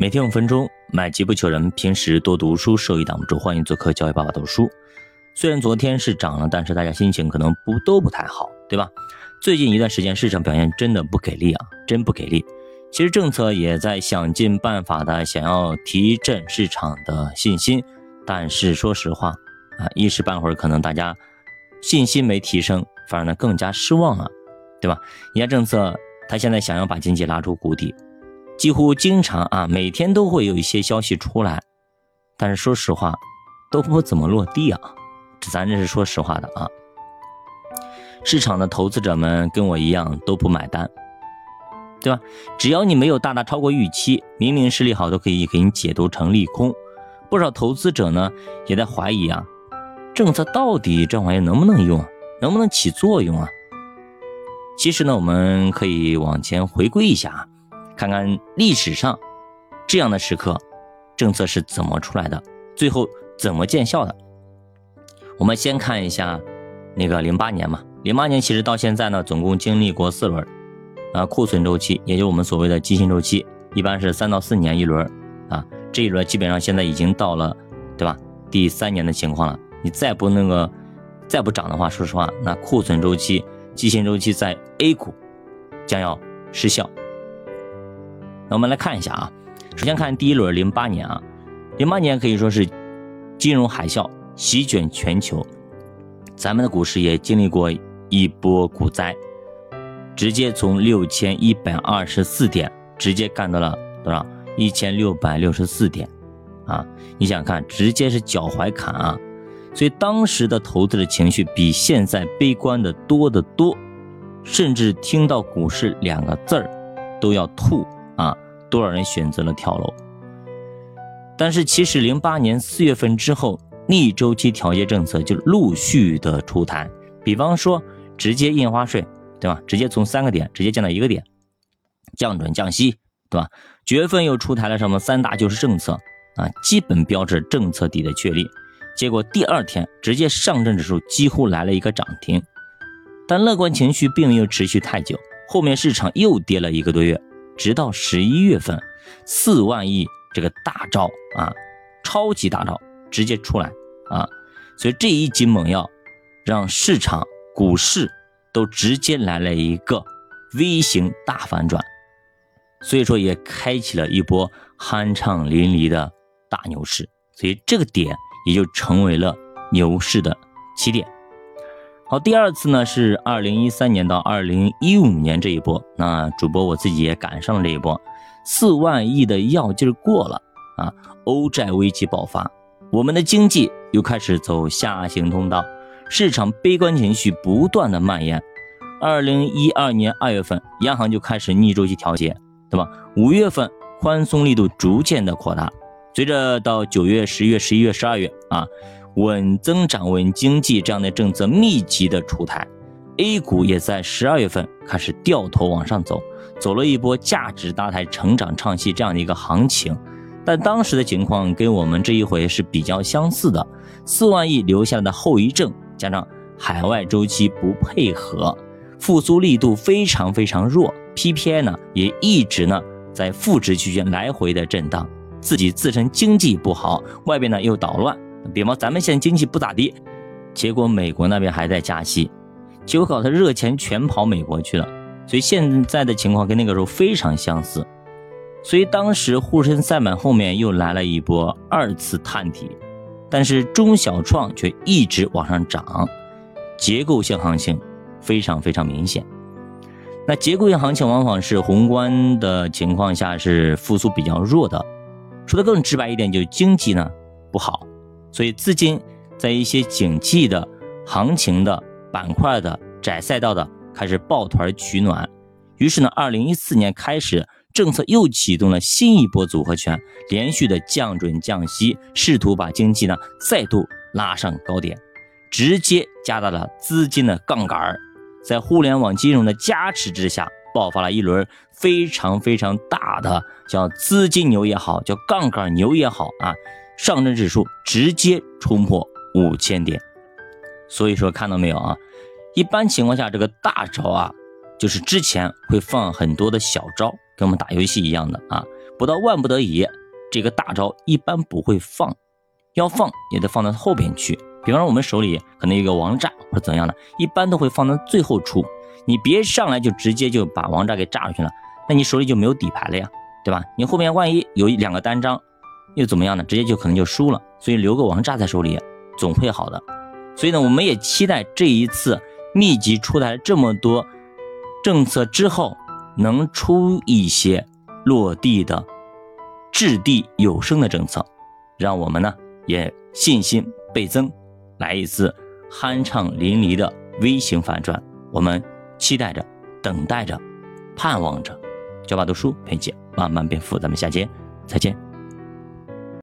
每天五分钟，买机不求人。平时多读书，收益挡不住。欢迎做客教育爸爸读书。虽然昨天是涨了，但是大家心情可能不都不太好，对吧？最近一段时间市场表现真的不给力啊，真不给力。其实政策也在想尽办法的想要提振市场的信心，但是说实话啊，一时半会儿可能大家信心没提升，反而呢更加失望了，对吧？人家政策他现在想要把经济拉出谷底。几乎经常啊，每天都会有一些消息出来，但是说实话，都不怎么落地啊。咱这是说实话的啊。市场的投资者们跟我一样都不买单，对吧？只要你没有大大超过预期，明明是利好都可以给你解读成利空。不少投资者呢也在怀疑啊，政策到底这玩意能不能用，能不能起作用啊？其实呢，我们可以往前回归一下啊。看看历史上这样的时刻，政策是怎么出来的，最后怎么见效的？我们先看一下那个零八年嘛，零八年其实到现在呢，总共经历过四轮啊库存周期，也就我们所谓的基薪周期，一般是三到四年一轮啊。这一轮基本上现在已经到了，对吧？第三年的情况了。你再不那个再不涨的话，说实话，那库存周期、基薪周期在 A 股将要失效。那我们来看一下啊，首先看第一轮零八年啊，零八年可以说是金融海啸席卷全球，咱们的股市也经历过一波股灾，直接从六千一百二十四点直接干到了多少？一千六百六十四点啊！你想看，直接是脚踝砍啊！所以当时的投资的情绪比现在悲观的多得多，甚至听到股市两个字儿都要吐。啊，多少人选择了跳楼？但是其实零八年四月份之后，逆周期调节政策就陆续的出台，比方说直接印花税，对吧？直接从三个点直接降到一个点，降准降息，对吧？九月份又出台了什么三大救市政策啊，基本标志政策底的确立。结果第二天直接上证指数几乎来了一个涨停，但乐观情绪并没有持续太久，后面市场又跌了一个多月。直到十一月份，四万亿这个大招啊，超级大招直接出来啊，所以这一剂猛药让市场股市都直接来了一个 V 型大反转，所以说也开启了一波酣畅淋漓的大牛市，所以这个点也就成为了牛市的起点。好，第二次呢是二零一三年到二零一五年这一波，那主播我自己也赶上了这一波，四万亿的药劲儿过了啊，欧债危机爆发，我们的经济又开始走下行通道，市场悲观情绪不断的蔓延。二零一二年二月份，央行就开始逆周期调节，对吧？五月份宽松力度逐渐的扩大，随着到九月、十月、十一月、十二月啊。稳增长、稳经济这样的政策密集的出台，A 股也在十二月份开始掉头往上走，走了一波价值搭台、成长唱戏这样的一个行情。但当时的情况跟我们这一回是比较相似的，四万亿留下的后遗症，加上海外周期不配合，复苏力度非常非常弱，PPI 呢也一直呢在负值区间来回的震荡，自己自身经济不好，外边呢又捣乱。比方咱们现在经济不咋地，结果美国那边还在加息，结果搞得热钱全跑美国去了，所以现在的情况跟那个时候非常相似。所以当时沪深三百后面又来了一波二次探底，但是中小创却一直往上涨，结构性行情非常非常明显。那结构性行情往往是宏观的情况下是复苏比较弱的，说的更直白一点，就经济呢不好。所以资金在一些景气的行情的板块的窄赛道的开始抱团取暖，于是呢，二零一四年开始，政策又启动了新一波组合拳，连续的降准降息，试图把经济呢再度拉上高点，直接加大了资金的杠杆，在互联网金融的加持之下，爆发了一轮非常非常大的叫资金牛也好，叫杠杆牛也好啊。上证指数直接冲破五千点，所以说看到没有啊？一般情况下，这个大招啊，就是之前会放很多的小招，跟我们打游戏一样的啊，不到万不得已，这个大招一般不会放，要放也得放到后边去。比方说我们手里可能有个王炸或者怎样的，一般都会放到最后出。你别上来就直接就把王炸给炸出去了，那你手里就没有底牌了呀，对吧？你后面万一有两个单张，又怎么样呢？直接就可能就输了。所以留个王炸在手里总会好的。所以呢，我们也期待这一次密集出台这么多政策之后，能出一些落地的、掷地有声的政策，让我们呢也信心倍增，来一次酣畅淋漓的 V 型反转。我们。期待着，等待着，盼望着，教爸读书陪你慢慢变富。咱们下节再见。